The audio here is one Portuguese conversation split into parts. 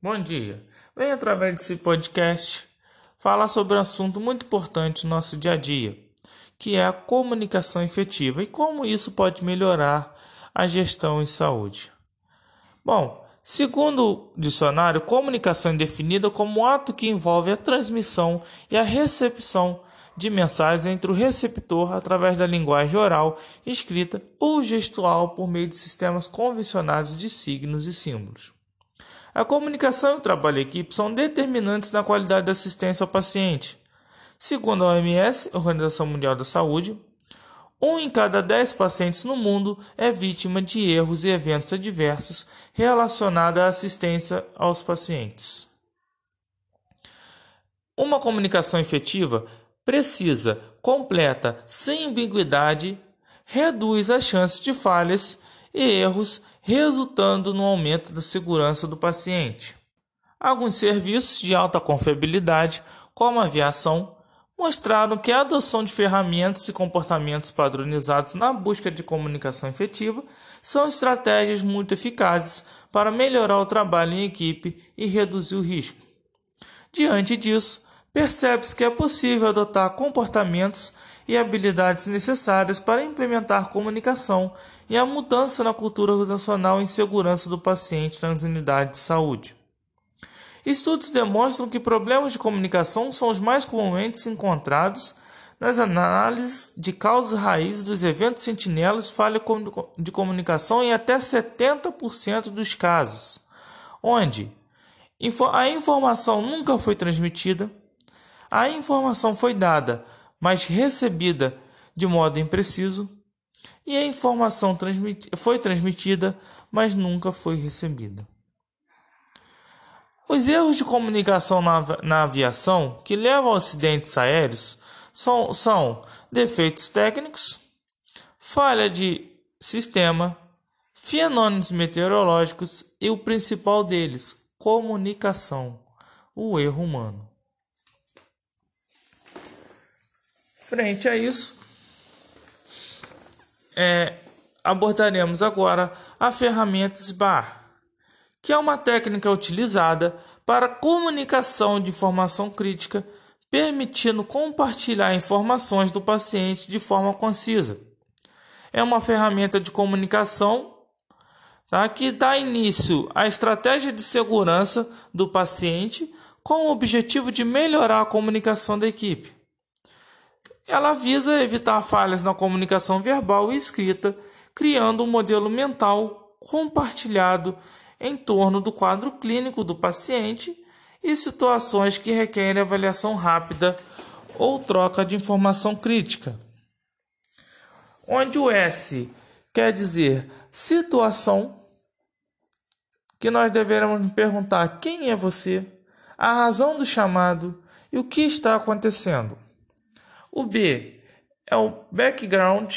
Bom dia. Venho através desse podcast falar sobre um assunto muito importante no nosso dia a dia, que é a comunicação efetiva e como isso pode melhorar a gestão em saúde. Bom, segundo o dicionário, comunicação é definida como um ato que envolve a transmissão e a recepção de mensagens entre o receptor através da linguagem oral, escrita ou gestual por meio de sistemas convencionados de signos e símbolos. A comunicação e o trabalho em equipe são determinantes na qualidade da assistência ao paciente. Segundo a OMS, Organização Mundial da Saúde, um em cada dez pacientes no mundo é vítima de erros e eventos adversos relacionados à assistência aos pacientes. Uma comunicação efetiva precisa, completa, sem ambiguidade, reduz as chances de falhas e erros, resultando no aumento da segurança do paciente. Alguns serviços de alta confiabilidade, como a aviação, mostraram que a adoção de ferramentas e comportamentos padronizados na busca de comunicação efetiva são estratégias muito eficazes para melhorar o trabalho em equipe e reduzir o risco. Diante disso, percebe-se que é possível adotar comportamentos e habilidades necessárias para implementar comunicação e a mudança na cultura organizacional em segurança do paciente nas unidades de saúde. Estudos demonstram que problemas de comunicação são os mais comumente encontrados nas análises de causas raízes dos eventos sentinelas falha de comunicação em até 70% dos casos, onde a informação nunca foi transmitida, a informação foi dada mas recebida de modo impreciso, e a informação foi transmitida, mas nunca foi recebida. Os erros de comunicação na, na aviação que levam a acidentes aéreos são, são defeitos técnicos, falha de sistema, fenômenos meteorológicos e o principal deles, comunicação, o erro humano. Frente a isso, é, abordaremos agora a ferramenta SBAR, que é uma técnica utilizada para comunicação de informação crítica, permitindo compartilhar informações do paciente de forma concisa. É uma ferramenta de comunicação tá, que dá início à estratégia de segurança do paciente com o objetivo de melhorar a comunicação da equipe. Ela visa evitar falhas na comunicação verbal e escrita, criando um modelo mental compartilhado em torno do quadro clínico do paciente e situações que requerem avaliação rápida ou troca de informação crítica. Onde o S quer dizer situação, que nós deveremos perguntar quem é você, a razão do chamado e o que está acontecendo. O B é o background,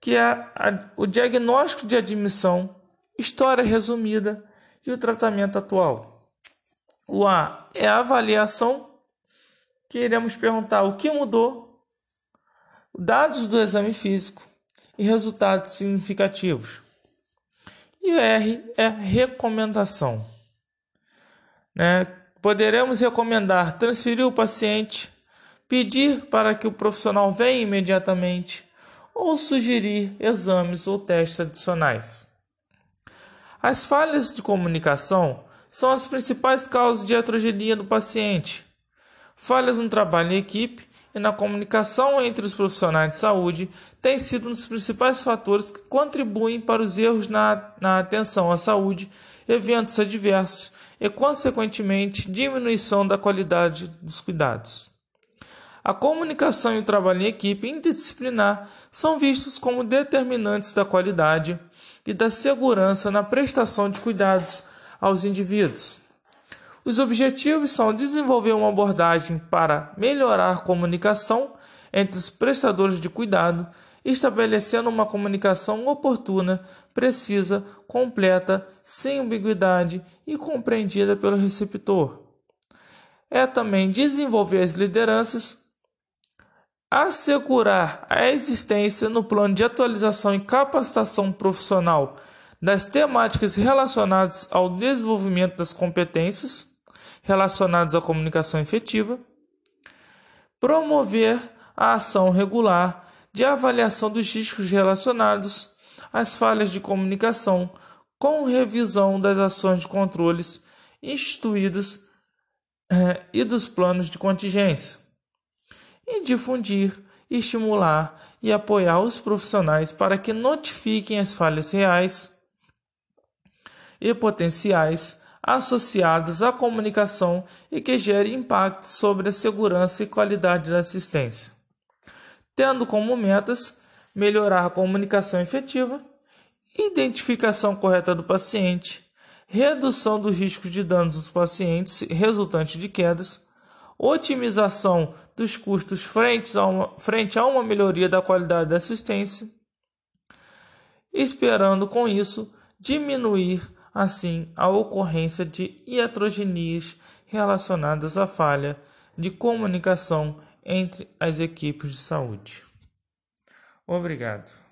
que é a, o diagnóstico de admissão, história resumida e o tratamento atual. O A é a avaliação, que iremos perguntar o que mudou, dados do exame físico e resultados significativos. E o R é recomendação. Né? Poderemos recomendar transferir o paciente pedir para que o profissional venha imediatamente ou sugerir exames ou testes adicionais. As falhas de comunicação são as principais causas de heterogeneia do paciente. Falhas no trabalho em equipe e na comunicação entre os profissionais de saúde têm sido um dos principais fatores que contribuem para os erros na, na atenção à saúde, eventos adversos e, consequentemente, diminuição da qualidade dos cuidados. A comunicação e o trabalho em equipe interdisciplinar são vistos como determinantes da qualidade e da segurança na prestação de cuidados aos indivíduos. Os objetivos são desenvolver uma abordagem para melhorar a comunicação entre os prestadores de cuidado, estabelecendo uma comunicação oportuna, precisa, completa, sem ambiguidade e compreendida pelo receptor. É também desenvolver as lideranças assegurar a existência no plano de atualização e capacitação profissional das temáticas relacionadas ao desenvolvimento das competências relacionadas à comunicação efetiva, promover a ação regular de avaliação dos riscos relacionados às falhas de comunicação, com revisão das ações de controles instituídas eh, e dos planos de contingência, e difundir, estimular e apoiar os profissionais para que notifiquem as falhas reais e potenciais associadas à comunicação e que gere impacto sobre a segurança e qualidade da assistência, tendo como metas melhorar a comunicação efetiva, identificação correta do paciente, redução dos riscos de danos dos pacientes resultantes de quedas, otimização dos custos frente a uma, frente a uma melhoria da qualidade da assistência, esperando com isso diminuir assim a ocorrência de iatrogenias relacionadas à falha de comunicação entre as equipes de saúde. Obrigado.